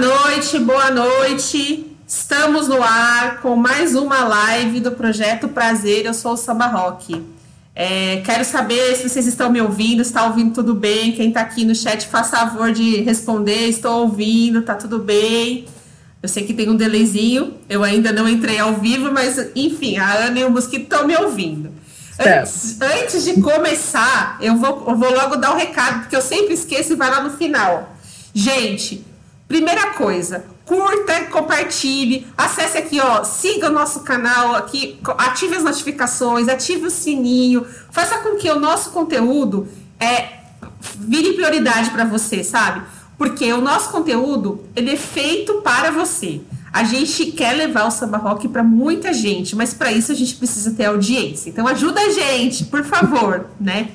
noite, boa noite. Estamos no ar com mais uma live do Projeto Prazer. Eu sou o Samba Rock. É, quero saber se vocês estão me ouvindo, está ouvindo tudo bem. Quem está aqui no chat, faça favor de responder. Estou ouvindo, tá tudo bem. Eu sei que tem um delayzinho, eu ainda não entrei ao vivo, mas enfim, a Ana e o Mosquito estão me ouvindo. Antes, antes, de começar, eu vou, eu vou logo dar o um recado, porque eu sempre esqueço e vai lá no final. Gente, primeira coisa, curta, compartilhe, acesse aqui, ó, siga o nosso canal aqui, ative as notificações, ative o sininho, faça com que o nosso conteúdo é, vire prioridade para você, sabe? Porque o nosso conteúdo, ele é feito para você. A gente quer levar o samba rock para muita gente, mas para isso a gente precisa ter audiência. Então ajuda a gente, por favor, né?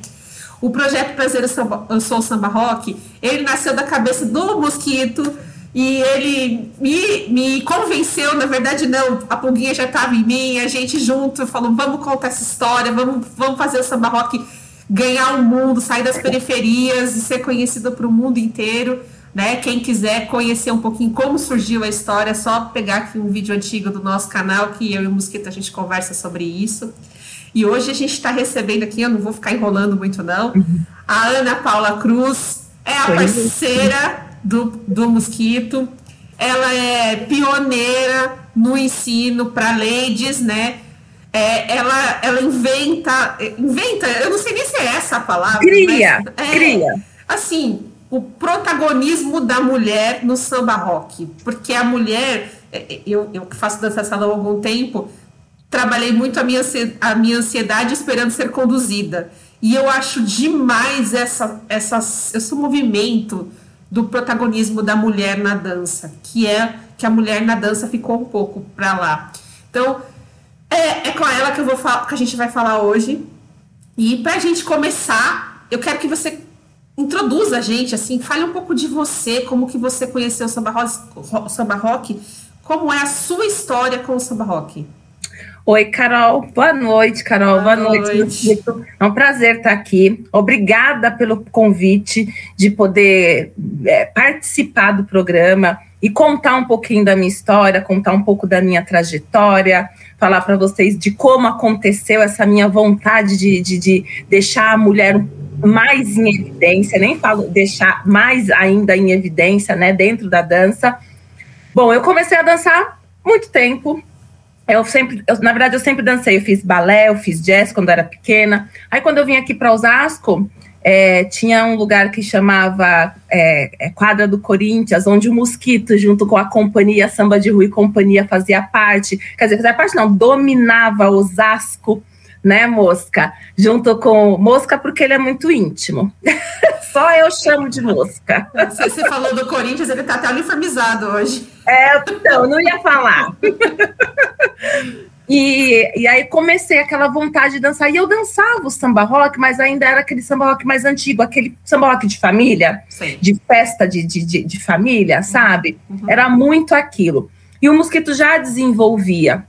O projeto Prazer Eu Sou Samba Rock, ele nasceu da cabeça do Mosquito e ele me, me convenceu, na verdade não, a pulguinha já estava em mim, a gente junto falou, vamos contar essa história, vamos, vamos fazer o samba rock ganhar o mundo, sair das periferias e ser conhecido para o mundo inteiro. Né? Quem quiser conhecer um pouquinho como surgiu a história, é só pegar aqui um vídeo antigo do nosso canal, que eu e o Mosquito a gente conversa sobre isso. E hoje a gente está recebendo aqui, eu não vou ficar enrolando muito não, a Ana Paula Cruz, é a parceira do, do Mosquito, ela é pioneira no ensino para ladies, né? É, ela, ela inventa, inventa, eu não sei nem se é essa a palavra. Cria, mas, é, cria. Assim, o protagonismo da mulher no samba rock. Porque a mulher, é, é, eu, eu que faço dança salão há algum tempo, trabalhei muito a minha, a minha ansiedade esperando ser conduzida. E eu acho demais essa, essa, esse movimento do protagonismo da mulher na dança, que é que a mulher na dança ficou um pouco para lá. Então, é, é com ela que, eu vou que a gente vai falar hoje. E para a gente começar, eu quero que você introduza a gente, assim, fale um pouco de você, como que você conheceu o samba rock, como é a sua história com o samba rock. Oi, Carol. Boa noite, Carol. Boa, Boa noite. noite. É um prazer estar aqui. Obrigada pelo convite de poder é, participar do programa e contar um pouquinho da minha história, contar um pouco da minha trajetória, falar para vocês de como aconteceu essa minha vontade de, de, de deixar a mulher mais em evidência, nem falo deixar mais ainda em evidência, né, dentro da dança. Bom, eu comecei a dançar muito tempo. Eu sempre, eu, na verdade, eu sempre dancei. Eu fiz balé, eu fiz jazz quando era pequena. Aí, quando eu vim aqui para Osasco, é, tinha um lugar que chamava é, é, Quadra do Corinthians, onde o Mosquito, junto com a companhia Samba de Rui Companhia, fazia parte. Quer dizer, fazia parte, não, dominava Osasco né, Mosca? Junto com Mosca, porque ele é muito íntimo. Só eu chamo de Mosca. Você falou do Corinthians, ele tá até uniformizado hoje. É, então, não ia falar. E, e aí comecei aquela vontade de dançar. E eu dançava o samba rock, mas ainda era aquele samba rock mais antigo, aquele samba rock de família, Sim. de festa de, de, de, de família, sabe? Uhum. Era muito aquilo. E o Mosquito já desenvolvia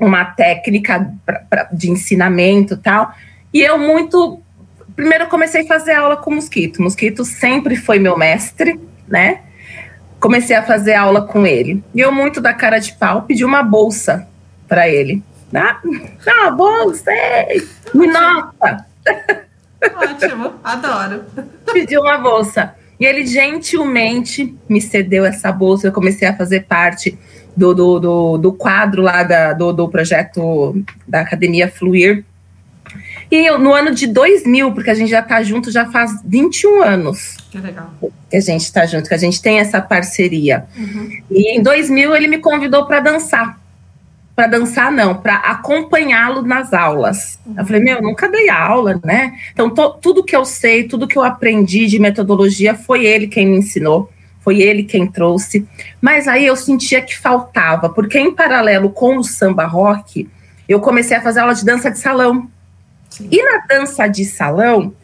uma técnica pra, pra, de ensinamento tal. E eu muito. Primeiro eu comecei a fazer aula com o Mosquito. O Mosquito sempre foi meu mestre, né? Comecei a fazer aula com ele. E eu, muito da cara de pau, pedi uma bolsa para ele. Ah, uma bolsa! Me nota! Ótimo, adoro. Pedi uma bolsa. E ele gentilmente me cedeu essa bolsa. Eu comecei a fazer parte do, do, do, do quadro lá da, do, do projeto da Academia Fluir. E eu, no ano de 2000, porque a gente já está junto já faz 21 anos. Que legal. Que a gente está junto, que a gente tem essa parceria. Uhum. E em 2000 ele me convidou para dançar. Para dançar, não, para acompanhá-lo nas aulas. Uhum. Eu falei, meu, eu nunca dei aula, né? Então, to, tudo que eu sei, tudo que eu aprendi de metodologia foi ele quem me ensinou foi ele quem trouxe. Mas aí eu sentia que faltava, porque em paralelo com o samba rock, eu comecei a fazer aula de dança de salão. Sim. E na dança de salão,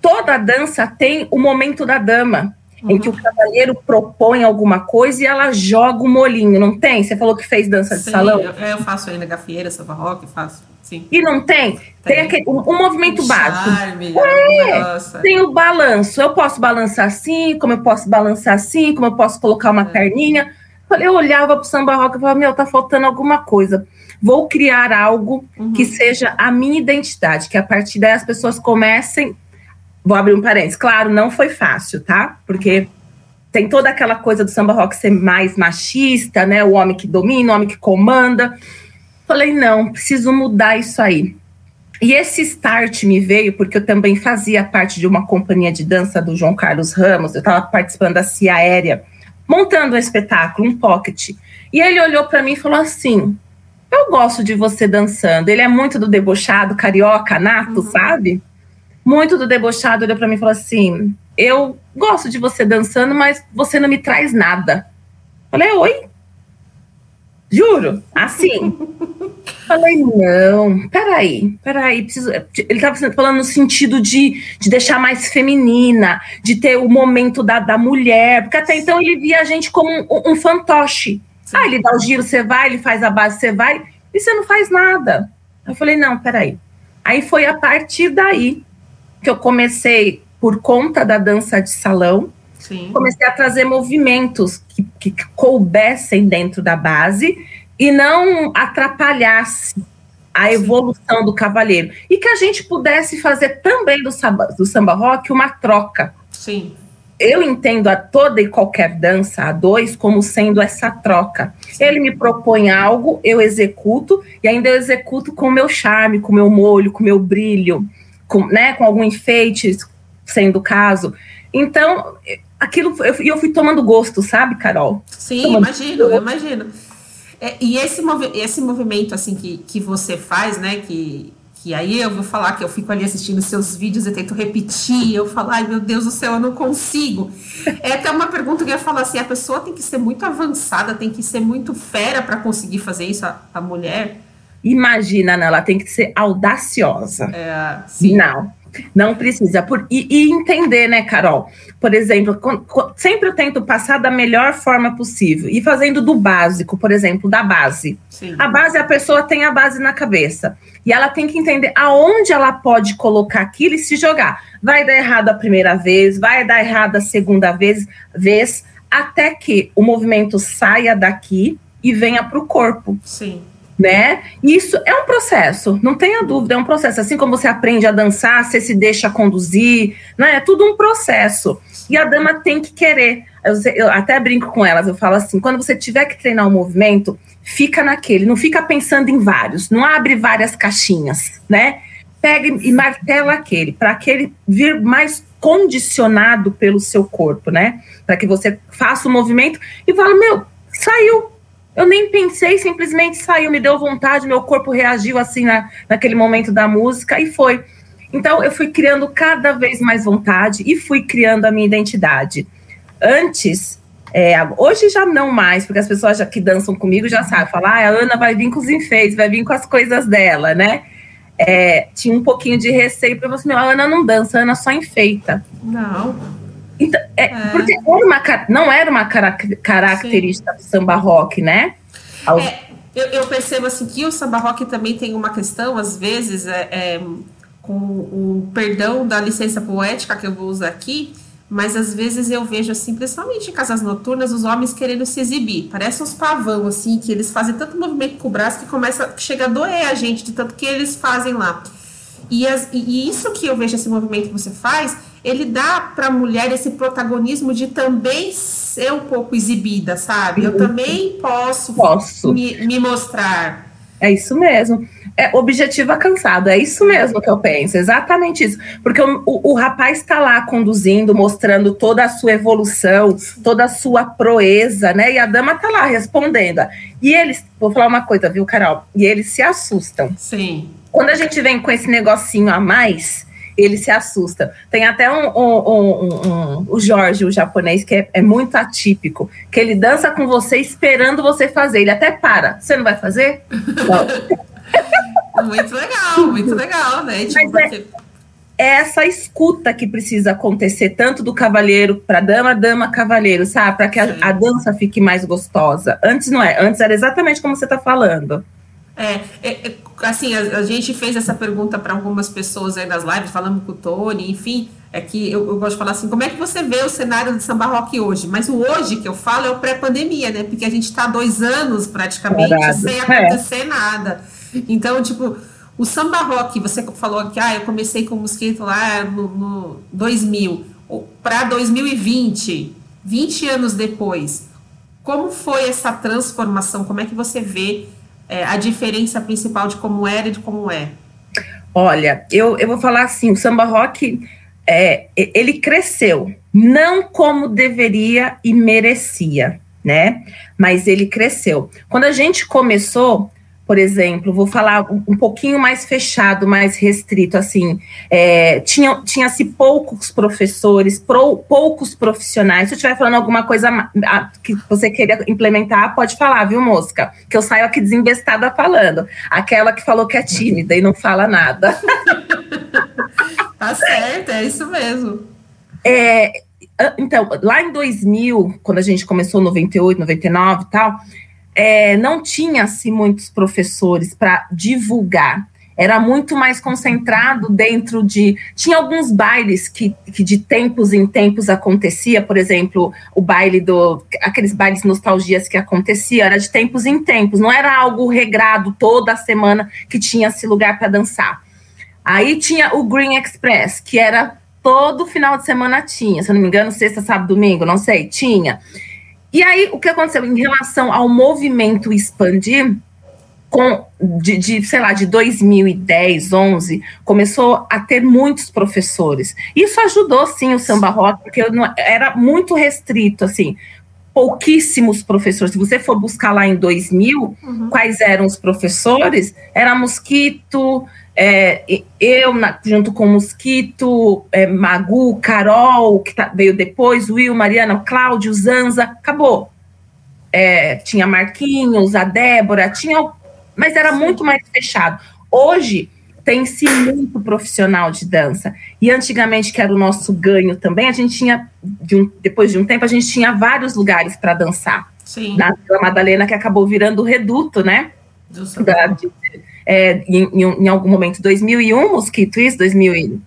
toda dança tem o momento da dama. Uhum. em que o cavaleiro propõe alguma coisa e ela joga o molinho, não tem? Você falou que fez dança de Sim, salão? Eu, eu faço ainda gafieira, samba rock, faço. Sim. E não tem? Tem, tem aquele, um, um movimento básico. Charme, é, tem o balanço. Eu posso balançar assim, como eu posso balançar assim, como eu posso colocar uma é. perninha. Eu olhava pro samba rock e falava, meu, tá faltando alguma coisa. Vou criar algo uhum. que seja a minha identidade, que a partir daí as pessoas comecem. Vou abrir um parênteses. Claro, não foi fácil, tá? Porque tem toda aquela coisa do samba rock ser mais machista, né? O homem que domina, o homem que comanda. Falei, não, preciso mudar isso aí. E esse start me veio porque eu também fazia parte de uma companhia de dança do João Carlos Ramos, eu estava participando da Cia Aérea, montando um espetáculo, um pocket. E ele olhou para mim e falou assim: Eu gosto de você dançando. Ele é muito do debochado, carioca, nato, uhum. sabe? Muito do debochado, olhou para mim e falou assim: Eu gosto de você dançando, mas você não me traz nada. Falei, oi? Juro, assim. Falei, não, peraí, peraí, preciso. Ele estava falando no sentido de, de deixar mais feminina, de ter o momento da, da mulher, porque até então ele via a gente como um, um fantoche. Sim. Ah, ele dá o giro, você vai, ele faz a base, você vai, e você não faz nada. Eu falei, não, peraí. Aí foi a partir daí que eu comecei, por conta da dança de salão, Sim. comecei a trazer movimentos que, que coubessem dentro da base e não atrapalhasse a evolução do cavaleiro. E que a gente pudesse fazer também do samba, do samba rock uma troca. Sim. Eu entendo a toda e qualquer dança a dois como sendo essa troca. Sim. Ele me propõe algo, eu executo, e ainda eu executo com o meu charme, com o meu molho, com o meu brilho, com, né, com algum enfeite, sendo o caso. Então, aquilo, eu, eu fui tomando gosto, sabe, Carol? Sim, tomando imagino, gosto. eu imagino. É, e esse, movi esse movimento, assim, que, que você faz, né, que, que aí eu vou falar que eu fico ali assistindo seus vídeos e tento repetir, eu falo, ai meu Deus do céu, eu não consigo. É até uma pergunta que eu ia falar assim, a pessoa tem que ser muito avançada, tem que ser muito fera para conseguir fazer isso, a, a mulher. Imagina, né? ela tem que ser audaciosa. É, sim. Não, não precisa. Por, e, e, entender, né, Carol? Por exemplo, sempre eu tento passar da melhor forma possível. E fazendo do básico, por exemplo, da base. Sim. A base, a pessoa tem a base na cabeça. E ela tem que entender aonde ela pode colocar aquilo e se jogar. Vai dar errado a primeira vez, vai dar errado a segunda vez, vez até que o movimento saia daqui e venha para o corpo. Sim né? Isso é um processo, não tenha dúvida, é um processo. Assim como você aprende a dançar, você se deixa conduzir, né? É tudo um processo. E a dama tem que querer. Eu, eu até brinco com elas, eu falo assim: quando você tiver que treinar um movimento, fica naquele, não fica pensando em vários, não abre várias caixinhas, né? Pega e martela aquele, para aquele vir mais condicionado pelo seu corpo, né? Para que você faça o movimento e fala: meu, saiu, eu nem pensei, simplesmente saiu, me deu vontade, meu corpo reagiu assim na, naquele momento da música e foi. Então eu fui criando cada vez mais vontade e fui criando a minha identidade. Antes, é, hoje já não mais, porque as pessoas já, que dançam comigo já sabem, falar, ah, a Ana vai vir com os enfeites, vai vir com as coisas dela, né? É, tinha um pouquinho de receio para você, a Ana não dança, a Ana só enfeita. Não. Então, é, é. Porque era uma, não era uma característica Sim. do samba rock, né? É, eu, eu, percebo assim que o samba rock também tem uma questão, às vezes, é, é, com o perdão da licença poética que eu vou usar aqui, mas às vezes eu vejo assim, principalmente em casas noturnas, os homens querendo se exibir. Parece uns pavão, assim, que eles fazem tanto movimento com o braço que começa, chega a doer a gente de tanto que eles fazem lá. E, as, e isso que eu vejo esse movimento que você faz ele dá para a mulher esse protagonismo de também ser um pouco exibida, sabe? Eu também posso, posso. Me, me mostrar. É isso mesmo. É objetivo alcançado, é isso mesmo que eu penso, exatamente isso. Porque o, o, o rapaz está lá conduzindo, mostrando toda a sua evolução, toda a sua proeza, né? E a dama está lá respondendo. E eles, vou falar uma coisa, viu, Carol? E eles se assustam. Sim. Quando a gente vem com esse negocinho a mais, ele se assusta. Tem até um, um, um, o Jorge, o japonês, que é, é, muito atípico, que ele dança com você esperando você fazer. Ele até para. Você não vai fazer? Não. muito legal, muito legal, né? Tipo, Mas é, essa escuta que precisa acontecer, tanto do cavalheiro para dama, dama, cavalheiro, sabe? Para que a, a, dança fique mais gostosa. Antes não é, antes era exatamente como você está falando. É, é, é, assim, a, a, gente fez essa pergunta para algumas pessoas aí nas lives, falamos com o Tony, enfim, é que eu, eu, gosto de falar assim, como é que você vê o cenário do samba rock hoje? Mas o hoje que eu falo é o pré-pandemia, né? Porque a gente está dois anos praticamente sem é. acontecer é. nada. Então, tipo, o samba rock, você falou que ah, eu comecei com o mosquito lá no, no 2000, para 2020, 20 anos depois, como foi essa transformação? Como é que você vê é, a diferença principal de como era e de como é? Olha, eu, eu vou falar assim, o samba rock, é, ele cresceu, não como deveria e merecia, né? Mas ele cresceu. Quando a gente começou, por exemplo, vou falar um, um pouquinho mais fechado, mais restrito, assim, é, tinha, tinha-se poucos professores, pro, poucos profissionais. Se eu estiver falando alguma coisa que você queria implementar, pode falar, viu, mosca? Que eu saio aqui desinvestada falando. Aquela que falou que é tímida e não fala nada. tá certo, é isso mesmo. É, então, lá em 2000, quando a gente começou, 98, 99 e tal, é, não tinha-se muitos professores para divulgar. Era muito mais concentrado dentro de. Tinha alguns bailes que, que de tempos em tempos acontecia, por exemplo, o baile do. aqueles bailes nostalgias que acontecia, era de tempos em tempos, não era algo regrado toda semana que tinha esse lugar para dançar. Aí tinha o Green Express, que era todo final de semana tinha, se eu não me engano, sexta, sábado, domingo, não sei, tinha. E aí, o que aconteceu em relação ao movimento expandir, com, de, de, sei lá, de 2010, 11, começou a ter muitos professores. Isso ajudou, sim, o samba rock, porque não, era muito restrito, assim, pouquíssimos professores. Se você for buscar lá em 2000, uhum. quais eram os professores, era Mosquito, é, eu, na, junto com Mosquito, é, Magu, Carol, que tá, veio depois, Will, Mariana, Cláudio, Zanza, acabou. É, tinha Marquinhos, a Débora, tinha, mas era muito mais fechado. Hoje tem-se muito profissional de dança. E antigamente, que era o nosso ganho também, a gente tinha, de um, depois de um tempo, a gente tinha vários lugares para dançar. Sim. Na Vila Madalena, que acabou virando o reduto, né? Da, de, é, em, em, algum momento, 2001, Mosquito, isso? 2000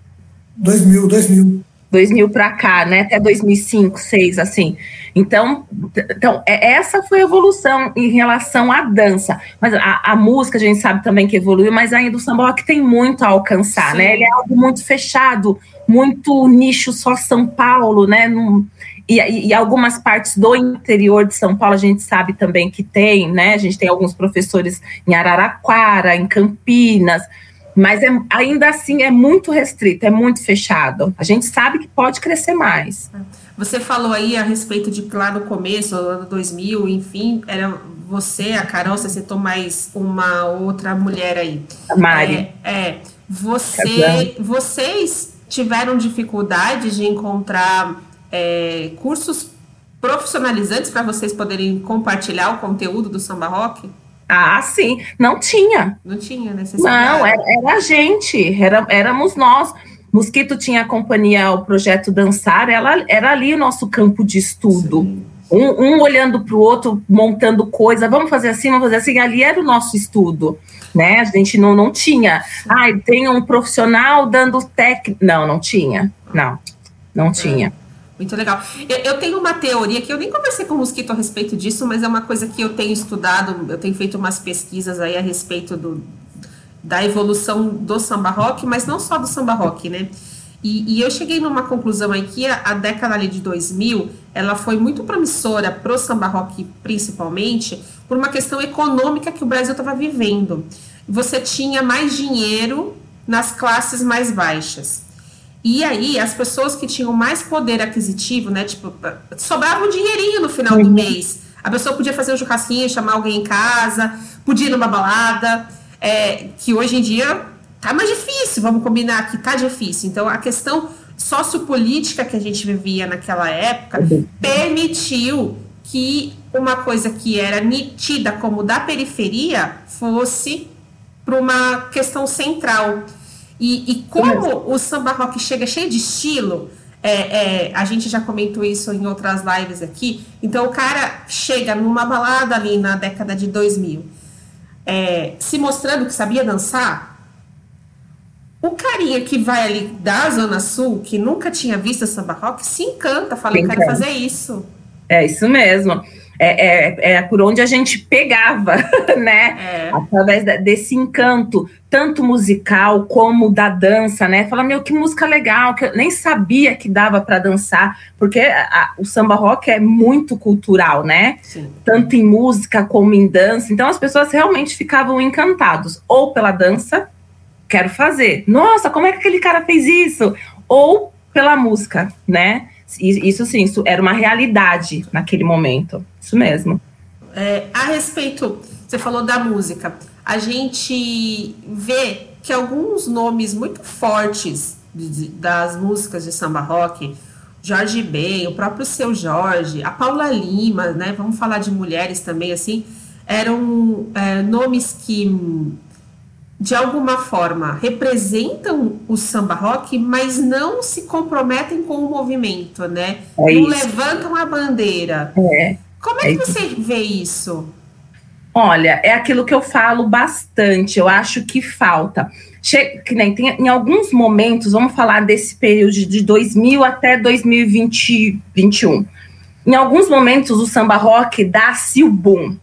2000, 2000. 2000 para cá, né? Até 2005, 2006, assim. Então, então é, essa foi a evolução em relação à dança. Mas a, a, música, a gente sabe também que evoluiu, mas ainda o samba rock tem muito a alcançar, né? Sim. né? Ele é algo muito fechado, muito nicho só São Paulo, né? Num, e, e, algumas partes do interior de São Paulo a gente sabe também que tem, né? A gente tem alguns professores em Araraquara, em Campinas, mas é, ainda assim é muito restrito, é muito fechado. A gente sabe que pode crescer mais. Você falou aí a respeito de lá no começo, ano 2000, enfim, era você, a Carol, você citou mais uma outra mulher aí. A Mari. É, é você, vocês tiveram dificuldade de encontrar é, cursos profissionalizantes para vocês poderem compartilhar o conteúdo do samba rock? Ah, sim. Não tinha. Não tinha necessidade. Não, era, era a gente, era, éramos nós. Mosquito tinha a companhia, o projeto Dançar, ela era ali o nosso campo de estudo. Um, um, olhando para o outro, montando coisa, vamos fazer assim, vamos fazer assim. Ali era o nosso estudo, né? A gente não, não tinha. Ah, tem um profissional dando técnica. Não, não tinha. Não, não tinha. Muito legal. Eu, eu, tenho uma teoria que eu nem conversei com o Mosquito a respeito disso, mas é uma coisa que eu tenho estudado, eu tenho feito umas pesquisas aí a respeito do, da evolução do samba rock, mas não só do samba rock, né? E, e eu cheguei numa conclusão aí que a, a década ali de 2000, ela foi muito promissora pro samba rock, principalmente, por uma questão econômica que o Brasil estava vivendo. Você tinha mais dinheiro nas classes mais baixas. E aí, as pessoas que tinham mais poder aquisitivo, né? Tipo, sobrava um dinheirinho no final uhum. do mês. A pessoa podia fazer um churrasquinho, chamar alguém em casa, podia ir numa balada, é, que hoje em dia tá mais difícil, vamos combinar que tá difícil. Então, a questão sociopolítica que a gente vivia naquela época uhum. permitiu que uma coisa que era tida como da periferia fosse para uma questão central. E, e como o samba rock chega cheio de estilo, é, é, a gente já comentou isso em outras lives aqui. Então, o cara chega numa balada ali na década de 2000, é, se mostrando que sabia dançar. O carinha que vai ali da Zona Sul, que nunca tinha visto samba rock, se encanta, fala, eu quero fazer isso. É isso mesmo é, é, é, por onde a gente pegava, né? É. Através desse encanto, tanto musical como da dança, né? Fala, meu, que música legal, que eu nem sabia que dava para dançar, porque a, o samba rock é muito cultural, né? Sim. Tanto em música como em dança. Então as pessoas realmente ficavam encantados, ou pela dança, quero fazer. Nossa, como é que aquele cara fez isso? Ou pela música, né? Isso sim, isso era uma realidade naquele momento. Isso mesmo. É, a respeito, você falou da música. A gente vê que alguns nomes muito fortes das músicas de samba rock, Jorge Ben, o próprio seu Jorge, a Paula Lima, né? Vamos falar de mulheres também, assim, eram é, nomes que de alguma forma representam o samba rock, mas não se comprometem com o movimento, né? É não levantam a bandeira. É. Como é, é que você vê isso? Olha, é aquilo que eu falo bastante, eu acho que falta. Che que nem tem, em alguns momentos, vamos falar desse período de 2000 até 2021. Em alguns momentos, o samba rock dá-se o boom.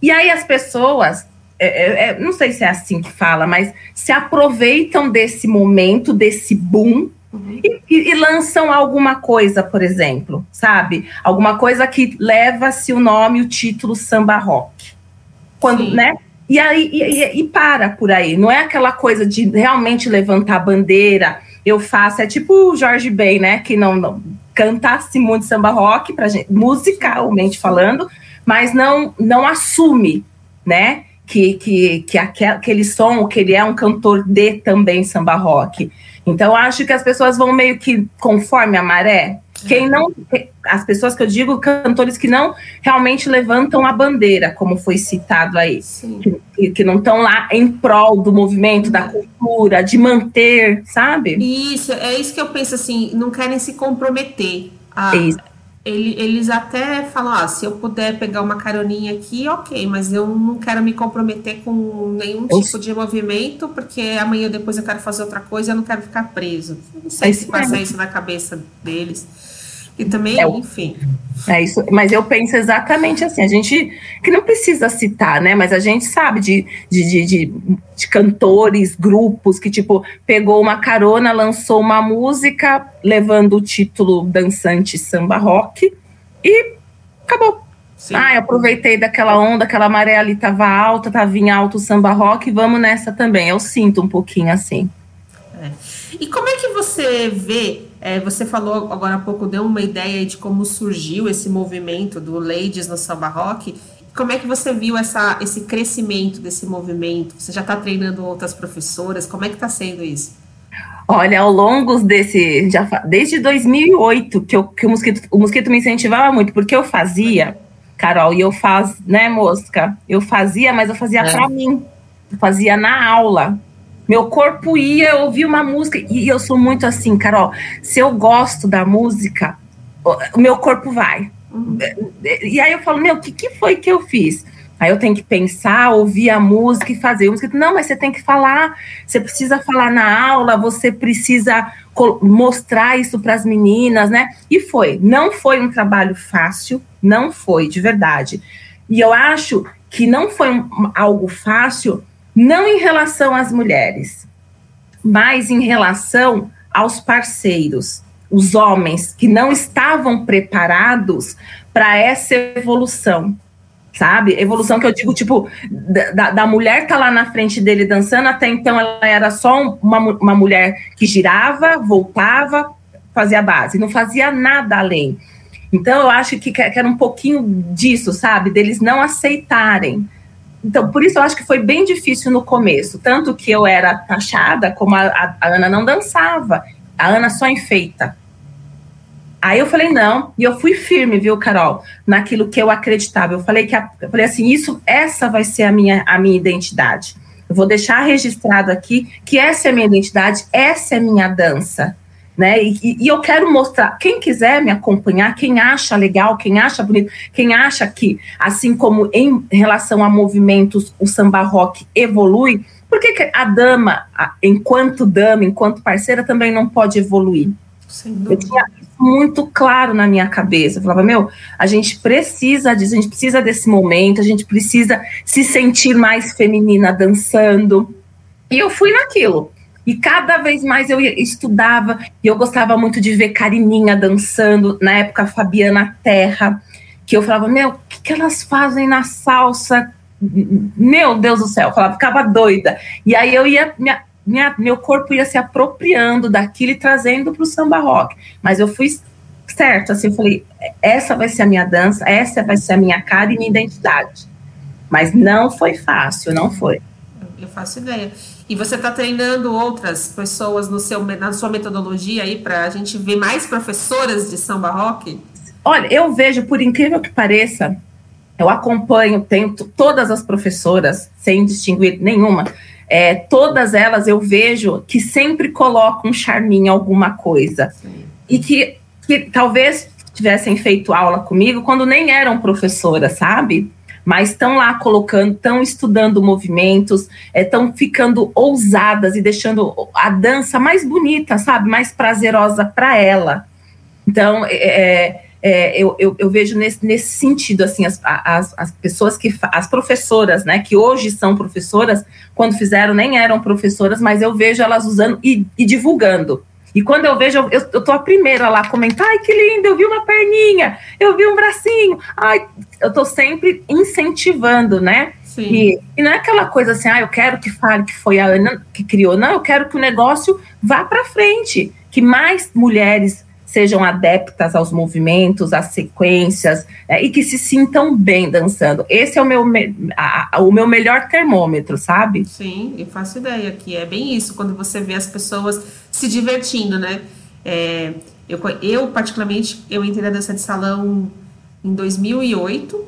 E aí as pessoas é, é, é, não sei se é assim que fala, mas se aproveitam desse momento, desse boom, uhum. e, e, lançam alguma coisa, por exemplo, sabe? Alguma coisa que leva-se o nome, o título samba rock. Quando, Sim. né? E aí e, e, para por aí. Não é aquela coisa de realmente levantar a bandeira. Eu faço, é tipo o Jorge Ben, né? Que não, não cantasse muito samba rock pra gente, musicalmente falando, mas não não assume, né? Que, que, que aquele som, que ele é um cantor de também samba rock. Então, acho que as pessoas vão meio que conforme a maré. Quem não. As pessoas que eu digo, cantores que não realmente levantam a bandeira, como foi citado aí. Que, que, não estão lá em prol do movimento, da cultura, de manter, sabe? Isso, é isso que eu penso assim, não querem se comprometer. A, isso ele, eles até falam, ah, se eu puder pegar uma caroninha aqui, ok, mas eu não quero me comprometer com nenhum tipo de movimento, porque amanhã depois eu quero fazer outra coisa e eu não quero ficar preso. Não sei é se passa isso na cabeça deles. E também, é, enfim. É isso, mas eu penso exatamente assim, a gente que não precisa citar, né? Mas a gente sabe de, de, de, de, de cantores, grupos que, tipo, pegou uma carona, lançou uma música levando o título dançante samba rock e acabou. Sim. Ah, eu aproveitei daquela onda, aquela maré ali tava alta, tava em alto samba rock, vamos nessa também. Eu sinto um pouquinho assim. É. E como é que você vê é, você falou agora há pouco, deu uma ideia de como surgiu esse movimento do Ladies no Samba Rock. Como é que você viu essa, esse crescimento desse movimento? Você já está treinando outras professoras? Como é que está sendo isso? Olha, ao longo desse. Já, desde 2008 que, eu, que o, mosquito, o mosquito me incentivava muito, porque eu fazia, Carol, e eu faz, né, mosca? Eu fazia, mas eu fazia é. para mim. Eu fazia na aula. Meu corpo ia, eu ouvia uma música, e eu sou muito assim, Carol. Se eu gosto da música, o meu corpo vai. Uhum. E aí eu falo, meu, o que, que foi que eu fiz? Aí eu tenho que pensar, ouvir a música e fazer. música. Não, mas você tem que falar, você precisa falar na aula, você precisa mostrar isso para as meninas, né? E foi. Não foi um trabalho fácil, não foi, de verdade. E eu acho que não foi um, algo fácil não em relação às mulheres, mas em relação aos parceiros, os homens que não estavam preparados para essa evolução, sabe? Evolução que eu digo, tipo, da, da mulher tá lá na frente dele dançando, até então ela era só uma, uma mulher que girava, voltava, fazia base, não fazia nada além. Então eu acho que, que era um pouquinho disso, sabe? Deles não aceitarem então, por isso eu acho que foi bem difícil no começo. Tanto que eu era taxada, como a, a, a Ana não dançava. A Ana só enfeita. Aí eu falei, não, e eu fui firme, viu, Carol, naquilo que eu acreditava. Eu falei que a, eu falei assim, isso, essa vai ser a minha, a minha identidade. Eu vou deixar registrado aqui que essa é a minha identidade, essa é a minha dança. Né? E, e, eu quero mostrar, quem quiser me acompanhar, quem acha legal, quem acha bonito, quem acha que, assim como em relação a movimentos, o samba rock evolui, por que, que a dama, enquanto dama, enquanto parceira, também não pode evoluir? Eu tinha isso muito claro na minha cabeça. Eu falava, meu, a gente precisa disso, a gente precisa desse momento, a gente precisa se sentir mais feminina dançando. E eu fui naquilo. E cada vez mais eu estudava, e eu gostava muito de ver Carininha dançando, na época Fabiana Terra, que eu falava, meu, o que, que elas fazem na salsa? Meu Deus do céu, eu falava, ficava doida. E aí eu ia, minha, minha, meu corpo ia se apropriando daquilo e trazendo para o samba rock. Mas eu fui certo, assim, eu falei, essa vai ser a minha dança, essa vai ser a minha cara e minha identidade. Mas não foi fácil, não foi. Eu faço ideia. E você está treinando outras pessoas no seu, na sua metodologia aí para a gente ver mais professoras de samba rock? Olha, eu vejo, por incrível que pareça, eu acompanho, tenho todas as professoras, sem distinguir nenhuma, é, todas elas eu vejo que sempre colocam um charminho alguma coisa. Sim. E que, que talvez tivessem feito aula comigo quando nem eram professoras, sabe? Mas estão lá colocando, estão estudando movimentos, estão é, ficando ousadas e deixando a dança mais bonita, sabe? Mais prazerosa para ela. Então, é, é, é, eu, eu, eu, vejo nesse, nesse sentido, assim, as, as, as pessoas que, as professoras, né, que hoje são professoras, quando fizeram nem eram professoras, mas eu vejo elas usando e, e divulgando. E quando eu vejo, eu, eu tô a primeira lá comentar, ai, que lindo, eu vi uma perninha, eu vi um bracinho, ai, eu tô sempre incentivando, né? Sim. E, e não é aquela coisa assim, ah, eu quero que fale que foi a Ana que criou, não, eu quero que o negócio vá para frente, que mais mulheres sejam adeptas aos movimentos, às sequências, né, e que se sintam bem dançando. Esse é o meu, a, o meu melhor termômetro, sabe? Sim, eu faço ideia que é bem isso, quando você vê as pessoas se divertindo, né? É, eu, eu, particularmente, eu entrei na dança de salão em 2008.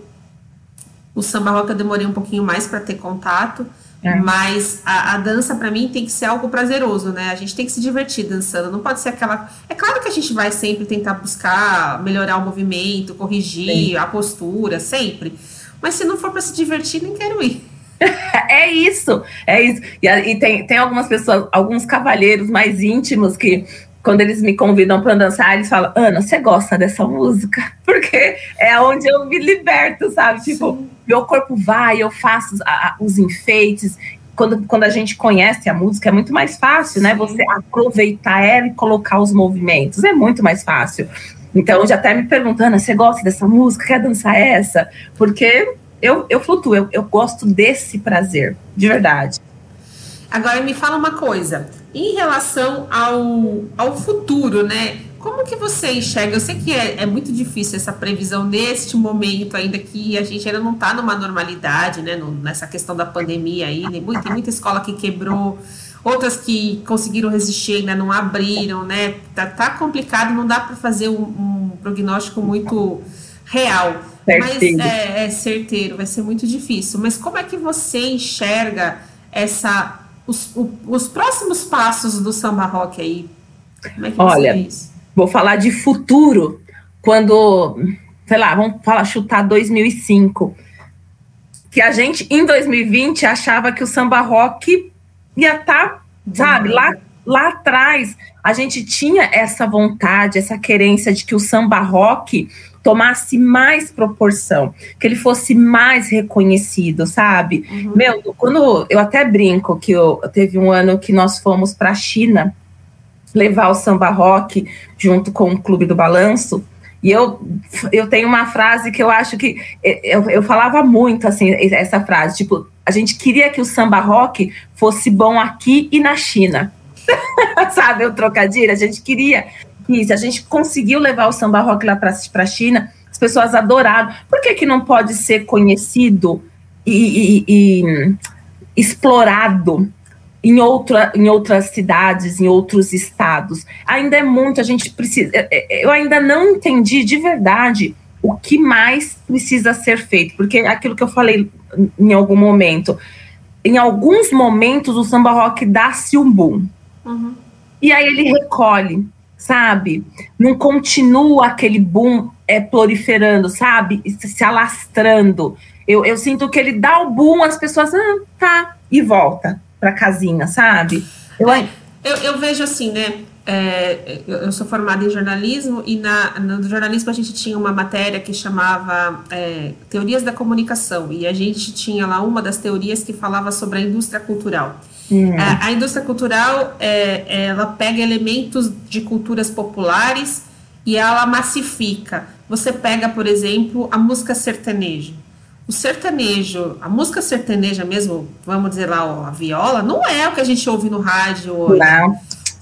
O samba rock eu demorei um pouquinho mais para ter contato, é. Mas a, a dança, para mim, tem que ser algo prazeroso, né? A gente tem que se divertir dançando. Não pode ser aquela. É claro que a gente vai sempre tentar buscar melhorar o movimento, corrigir Sim. a postura, sempre. Mas se não for para se divertir, nem quero ir. é isso, é isso. E, e, tem, tem algumas pessoas, alguns cavalheiros mais íntimos que, quando eles me convidam para dançar, eles falam: Ana, você gosta dessa música? Porque é onde eu me liberto, sabe? Tipo, Sim meu corpo vai, eu faço a, os enfeites. Quando, quando a gente conhece a música, é muito mais fácil, né? Você aproveitar ela e colocar os movimentos. É muito mais fácil. Então, já até me perguntando, você gosta dessa música? Quer dançar essa? Porque eu, eu flutuo, eu, eu gosto desse prazer, de verdade. Agora, me fala uma coisa. Em relação ao, ao futuro, né? Como que você enxerga? Eu sei que é, é muito difícil essa previsão neste momento, ainda que a gente ainda não está numa normalidade, né? No, nessa questão da pandemia aí. Tem muita, tem muita escola que quebrou, outras que conseguiram resistir ainda não abriram, né? Tá, tá complicado, não dá para fazer um, um, prognóstico muito real. Certeiro. Mas é, é certeiro, vai ser muito difícil. Mas como é que você enxerga essa os, o, os próximos passos do samba rock aí? Como é que Olha, você vê isso? vou falar de futuro, quando, sei lá, vamos falar, chutar 2005, que a gente, em 2020, achava que o samba rock ia estar, tá, sabe, lá, lá atrás, a gente tinha essa vontade, essa querência de que o samba rock tomasse mais proporção, que ele fosse mais reconhecido, sabe? Uhum. Meu, quando eu até brinco que eu, teve um ano que nós fomos para a China levar o samba rock junto com o Clube do Balanço. E eu, eu tenho uma frase que eu acho que eu, eu falava muito assim, essa frase, tipo, a gente queria que o samba rock fosse bom aqui e na China. Sabe, o trocadilho? A gente queria isso, a gente conseguiu levar o samba rock lá para a China, as pessoas adoraram. Por que, que não pode ser conhecido e, e, e explorado em, outra, em outras cidades, em outros estados. Ainda é muito, a gente precisa. É, é, eu ainda não entendi de verdade o que mais precisa ser feito, porque aquilo que eu falei em algum momento. em alguns momentos o samba rock dá-se um boom. Uhum. E aí ele recolhe, sabe? Não continua aquele boom é, proliferando, sabe? Se alastrando. Eu, eu sinto que ele dá o boom, as pessoas, ah, tá, e volta pra casinha, sabe? Eu, é, eu, eu vejo assim, né? É, eu sou formada em jornalismo e na, no jornalismo a gente tinha uma matéria que chamava é, Teorias da Comunicação e a gente tinha lá uma das teorias que falava sobre a indústria cultural. Hum. A, a, indústria cultural é, ela pega elementos de culturas populares e ela massifica. Você pega, por exemplo, a música sertaneja. O sertanejo, a música sertaneja mesmo, vamos dizer lá, a viola, não é o que a gente ouve no rádio hoje. Não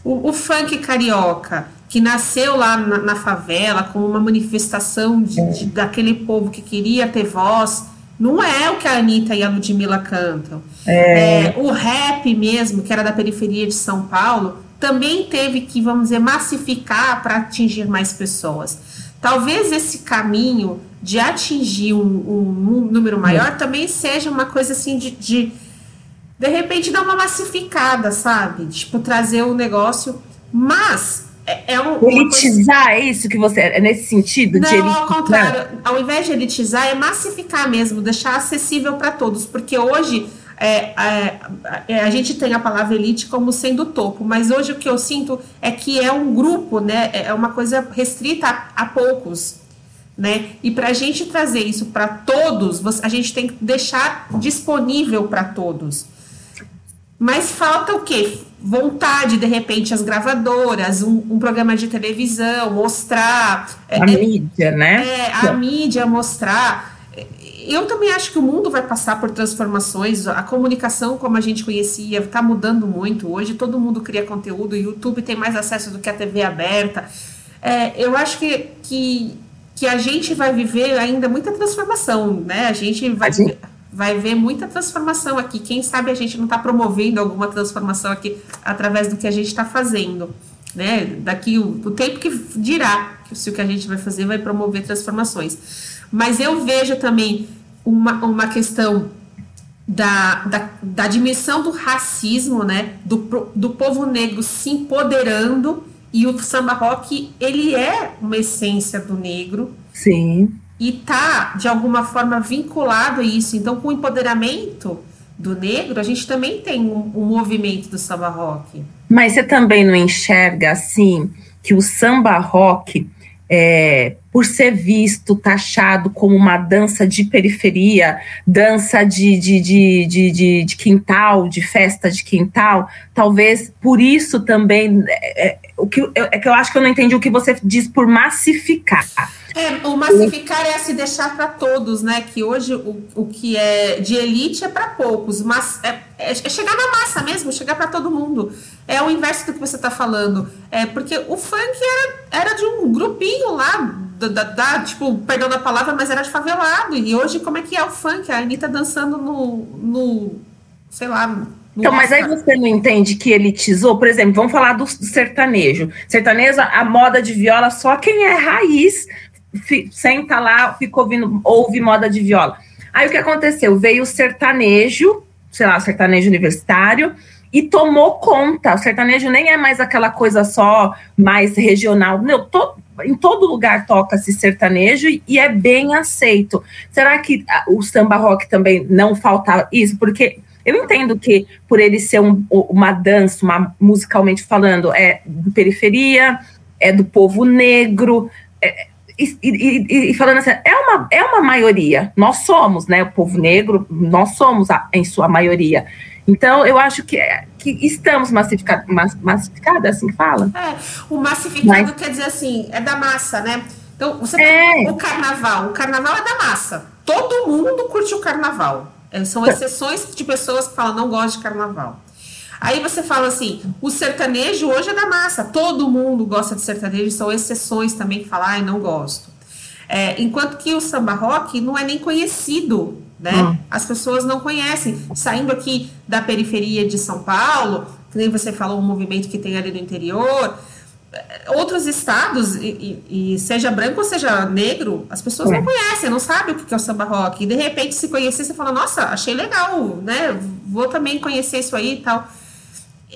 o, o funk carioca, que nasceu lá na, na favela como uma manifestação de, de, daquele povo que queria ter voz, não é o que a Anitta e a Ludmilla cantam. É. É, o rap mesmo, que era da periferia de São Paulo, também teve que, vamos dizer, massificar para atingir mais pessoas. Talvez esse caminho de atingir um, um número maior é. também seja uma coisa assim de, de de repente dar uma massificada, sabe? Tipo, trazer o um negócio. Mas é, é um, elitizar, coisa... é isso que você. É nesse sentido? Não, de ao contrário. Ao invés de elitizar, é massificar mesmo, deixar acessível para todos. Porque hoje. É, é, é, a gente tem a palavra elite como sendo topo, mas hoje o que eu sinto é que é um grupo, né? É, é uma coisa restrita a, a poucos, né? E para a gente trazer isso para todos, a gente tem que deixar disponível para todos. Mas falta o quê? Vontade, de repente, as gravadoras, um, um programa de televisão, mostrar. A é, mídia, né? É, a mídia mostrar. Eu também acho que o mundo vai passar por transformações. A comunicação, como a gente conhecia, está mudando muito. Hoje todo mundo cria conteúdo, o YouTube tem mais acesso do que a TV aberta. É, eu acho que, que, que a gente vai viver ainda muita transformação, né? A gente vai. A gente vai ver muita transformação aqui. Quem sabe a gente não está promovendo alguma transformação aqui através do que a gente está fazendo. Né? Daqui o, o, tempo que dirá se o que a gente vai fazer vai promover transformações. Mas eu vejo também uma, uma questão da, da, da dimensão do racismo, né? Do, do povo negro se empoderando e o samba rock ele é uma essência do negro. Sim e tá de alguma forma vinculado a isso. Então, com o empoderamento do negro, a gente também tem um, um movimento do samba rock. Mas você também não enxerga assim que o samba rock é, por ser visto, taxado como uma dança de periferia, dança de, de, de, de, de, de quintal, de festa de quintal, talvez por isso também é, é o que, é que eu acho que eu não entendi o que você diz por massificar. É, o massificar é se deixar para todos, né? Que hoje o, o que é de elite é para poucos, mas é, é, é, chegar na massa mesmo, chegar para todo mundo. É o inverso do que você está falando. É porque o funk era, era de um grupinho lá, da, da, da, tipo, perdão da palavra, mas era de favelado. E hoje, como é que é o funk? A Anitta dançando no, no sei lá, então, mas aí você não entende que elitizou? Por exemplo, vamos falar do sertanejo. Sertanejo, a moda de viola, só quem é raiz senta lá, fica ouvindo, ouve moda de viola. Aí o que aconteceu? Veio o sertanejo, sei lá, o sertanejo universitário, e tomou conta. O sertanejo nem é mais aquela coisa só mais regional. Meu, to, em todo lugar toca-se sertanejo e é bem aceito. Será que o samba rock também não falta isso? Porque eu entendo que por ele ser um, uma dança, uma, musicalmente falando, é de periferia, é do povo negro, é, e, e, e, falando assim, é uma, é uma maioria. Nós somos, né? O povo negro, nós somos a, em sua maioria. Então, eu acho que, que estamos massificados, é assim que fala? É, o massificado Mas, quer dizer assim, é da massa, né? Então, você é. o carnaval. O carnaval é da massa. Todo mundo curte o carnaval. É, são exceções de pessoas que falam, não gosto de carnaval. Aí você fala assim, o sertanejo hoje é da massa, todo mundo gosta de sertanejo, são exceções também que falam, ai, não gosto. É, enquanto que o samba rock não é nem conhecido, né? Hum. As pessoas não conhecem. Saindo aqui da periferia de São Paulo, que nem você falou, o movimento que tem ali no interior, outros estados, e, e, e, seja branco ou seja negro, as pessoas é. não conhecem, não sabem o que é o samba rock. E de repente, se conhecer, você fala, nossa, achei legal, né? Vou também conhecer isso aí e tal.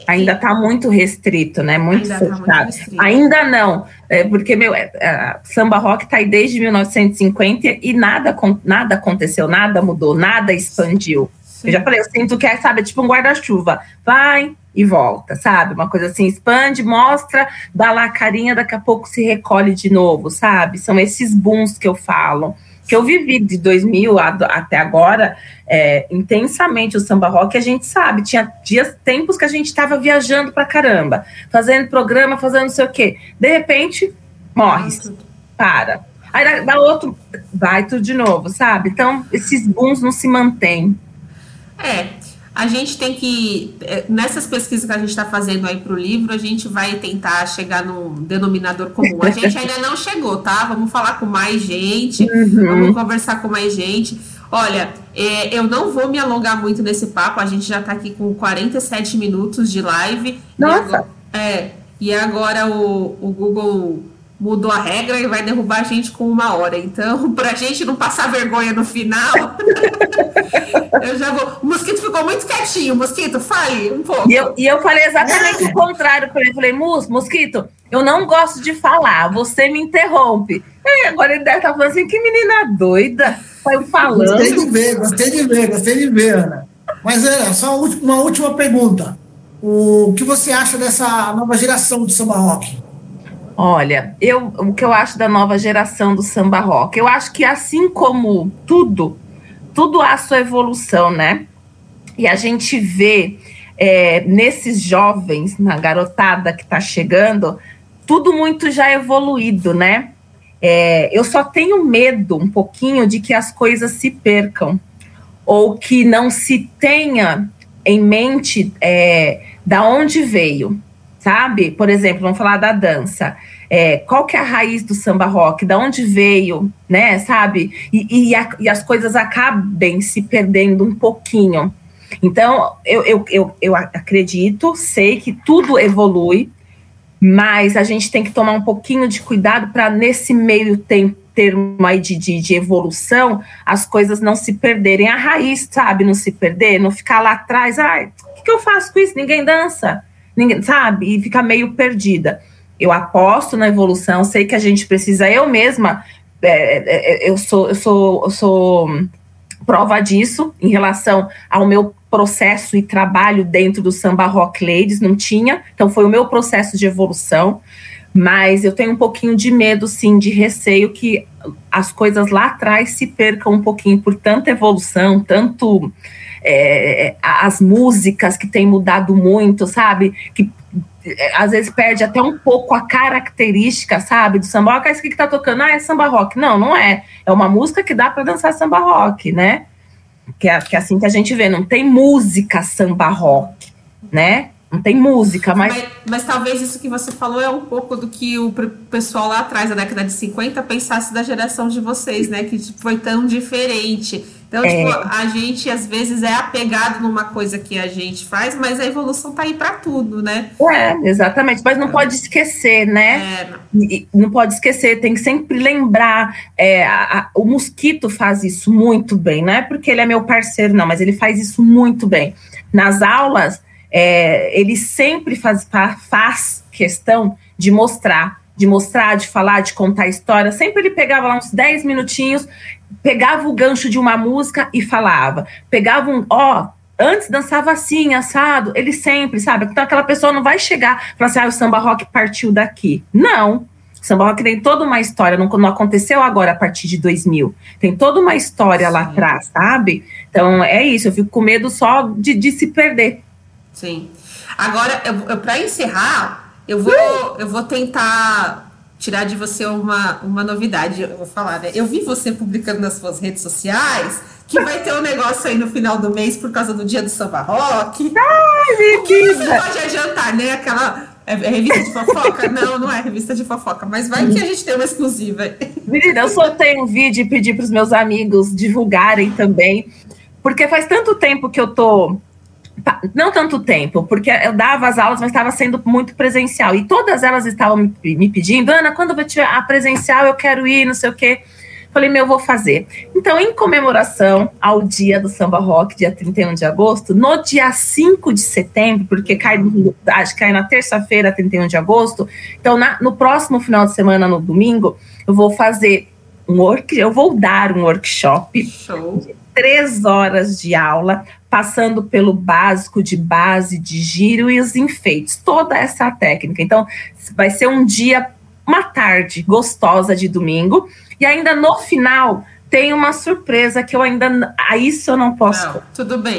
Ainda está muito restrito, né? Muito Ainda fechado. Tá muito Ainda não, é, porque meu é, é, samba rock está aí desde 1950 e nada, nada aconteceu, nada mudou, nada expandiu. Sim. Eu já falei, eu sinto que é, sabe, tipo um guarda-chuva. Vai e volta, sabe? Uma coisa assim, expande, mostra, dá lá a carinha, daqui a pouco se recolhe de novo, sabe? São esses booms que eu falo. Que eu vivi de 2000 a, até agora é, intensamente o samba rock, a gente sabe, tinha dias, tempos que a gente estava viajando pra caramba, fazendo programa, fazendo não sei o quê. De repente, morre, para. Aí dá outro, vai tudo de novo, sabe? Então, esses booms não se mantêm. É, a gente tem que, é, nessas pesquisas que a gente está fazendo aí para o livro, a gente vai tentar chegar num denominador comum. A gente ainda não chegou, tá? Vamos falar com mais gente, uhum. vamos conversar com mais gente. Olha, é, eu não vou me alongar muito nesse papo, a gente já está aqui com 47 minutos de live. Nossa! E agora, é, e agora o, o Google mudou a regra e vai derrubar a gente com uma hora. Então, para a gente não passar vergonha no final, eu já vou. O mosquito ficou muito quietinho. Mosquito, fale um pouco. E eu, e eu falei exatamente o contrário para ele. Falei, Mus, mosquito, eu não gosto de falar, você me interrompe. E agora ele deve estar falando assim: que menina doida. Saiu falando. Gostei de ver, gostei de ver, gostei de ver, Ana. Mas é, só uma última pergunta. O que você acha dessa nova geração de samba rock? Olha, eu, o que eu acho da nova geração do samba rock? Eu acho que assim como tudo, tudo há sua evolução, né? E a gente vê é, nesses jovens, na garotada que está chegando, tudo muito já evoluído, né? É, eu só tenho medo um pouquinho de que as coisas se percam ou que não se tenha em mente é, da onde veio sabe? Por exemplo, vamos falar da dança. É, qual que é a raiz do samba rock? Da onde veio, né? Sabe? E, e, a, e as coisas acabem se perdendo um pouquinho. Então, eu, eu, eu, eu acredito, sei que tudo evolui, mas a gente tem que tomar um pouquinho de cuidado para, nesse meio tempo, termo aí de, de, de, evolução, as coisas não se perderem. A raiz, sabe? Não se perder, não ficar lá atrás. Ai, o que, que eu faço com isso? Ninguém dança ninguém, sabe? E fica meio perdida. Eu aposto na evolução, sei que a gente precisa, eu mesma, é, é, é, eu, sou, eu, sou, eu sou prova disso em relação ao meu processo e trabalho dentro do Samba Rock Ladies, não tinha, então foi o meu processo de evolução, mas eu tenho um pouquinho de medo, sim, de receio que as coisas lá atrás se percam um pouquinho por tanta evolução, tanto é, as músicas que têm mudado muito, sabe? Que é, às vezes perde até um pouco a característica, sabe, do samba rock. Aí o que, tá tocando? Ah, é samba rock. Não, não é. É uma música que dá para dançar samba rock, né? Que é, que é assim que a gente vê, não tem música samba rock, né? Não tem música, mas... mas... mas. talvez isso que você falou é um pouco do que o pessoal lá atrás, da década de 50, pensasse da geração de vocês, né? Que foi tão diferente. Então, é... tipo, a gente às vezes é apegado numa coisa que a gente faz, mas a evolução tá aí para tudo, né? É, exatamente. Mas não é. pode esquecer, né? É, não. não. pode esquecer, tem que sempre lembrar. É, a, a, o mosquito faz isso muito bem, não é porque ele é meu parceiro, não, mas ele faz isso muito bem. Nas aulas, é, ele sempre faz, faz questão de mostrar de mostrar, de falar, de contar história. Sempre ele pegava lá uns 10 minutinhos pegava o gancho de uma música e falava. Pegava um, ó, antes dançava assim, assado, ele sempre, sabe? Então aquela pessoa não vai chegar e falar assim, ah, o samba rock partiu daqui. Não. Samba rock tem toda uma história, não, não aconteceu agora a partir de 2000. Tem toda uma história lá atrás, sabe? Então é isso, eu fico com medo só de, de se perder. Sim. Agora, para encerrar, eu vou, eu vou tentar tirar de você uma, uma novidade, eu vou falar, né? Eu vi você publicando nas suas redes sociais que vai ter um negócio aí no final do mês por causa do dia do samba rock. Ai, que Você pode adiantar, né? Aquela é, é revista de fofoca? não, não é revista de fofoca, mas vai que a gente tem uma exclusiva. Menina, eu soltei um vídeo e pedi para os meus amigos divulgarem também, porque faz tanto tempo que eu tô não tanto tempo, porque eu dava as aulas, mas estava sendo muito presencial. E todas elas estavam me, pedindo, Ana, quando vai tiver a presencial, eu quero ir, não sei o quê. Falei, meu, eu vou fazer. Então, em comemoração ao dia do samba rock, dia 31 de agosto, no dia 5 de setembro, porque cai, acho que cai na terça-feira, 31 de agosto. Então, na, no próximo final de semana, no domingo, eu vou fazer um work, eu vou dar um workshop Show. de três horas de aula, passando pelo básico de base, de giro e os enfeites, toda essa técnica. Então, vai ser um dia, uma tarde gostosa de domingo, e ainda no final tem uma surpresa que eu ainda. A isso eu não posso. Não, tudo bem.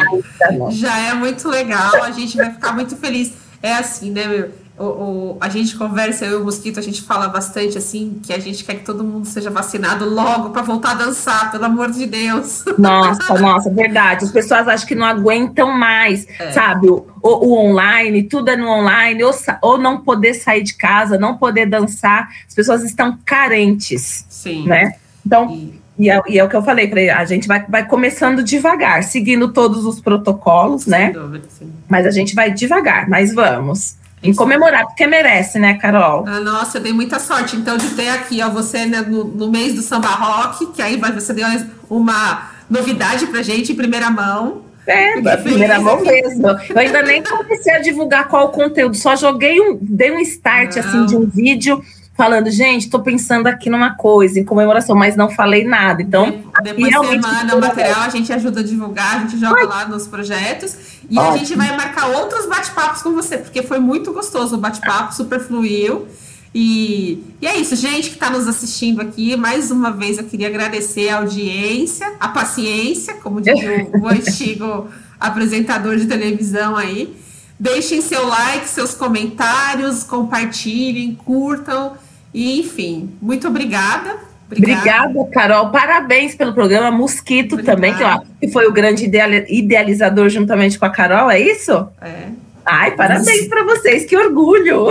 Já é muito legal, a gente vai ficar muito feliz. É assim, né, meu? O, o, a gente conversa, eu e o Mosquito, a gente fala bastante assim, que a gente quer que todo mundo seja vacinado logo para voltar a dançar, pelo amor de Deus. Nossa, nossa, verdade. As pessoas acham que não aguentam mais, é. sabe? O, o, online, tudo é no online, ou, ou não poder sair de casa, não poder dançar. As pessoas estão carentes. Sim. Né? Então. E... E é, e é, o que eu falei para a gente vai, vai começando devagar, seguindo todos os protocolos, Sem né? Dúvida, sim. Mas a gente vai devagar, mas vamos. Em comemorar, porque merece, né, Carol? Ah, nossa, eu dei muita sorte, então, de ter aqui, ó, você né, no, no mês do samba rock, que aí você deu uma novidade pra gente em primeira mão. É, da primeira mão mesmo. Eu ainda nem comecei a divulgar qual o conteúdo, só joguei um, dei um start Não. assim de um vídeo falando, gente, estou pensando aqui numa coisa, em comemoração, mas não falei nada. Então, depois você manda o material, a gente ajuda a divulgar, a gente joga Ai. lá nos projetos e Ótimo. a gente vai marcar outros bate-papos com você, porque foi muito gostoso o bate-papo, super fluiu. E, e é isso, gente que está nos assistindo aqui. Mais uma vez eu queria agradecer a audiência, a paciência, como diz o, o antigo apresentador de televisão aí. Deixem seu like, seus comentários, compartilhem, curtam. E, enfim, muito obrigada. Obrigada. obrigada, Carol. Parabéns pelo programa. Mosquito obrigada. também, que, ó, que foi o grande idealizador juntamente com a Carol, é isso? É. Ai, parabéns para vocês, que orgulho!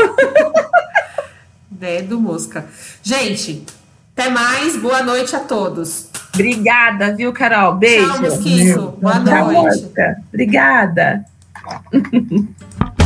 Dedo do Mosca. Gente, até mais. Boa noite a todos. Obrigada, viu, Carol? Beijo. Tchau, Mosquito. Boa noite. Obrigada.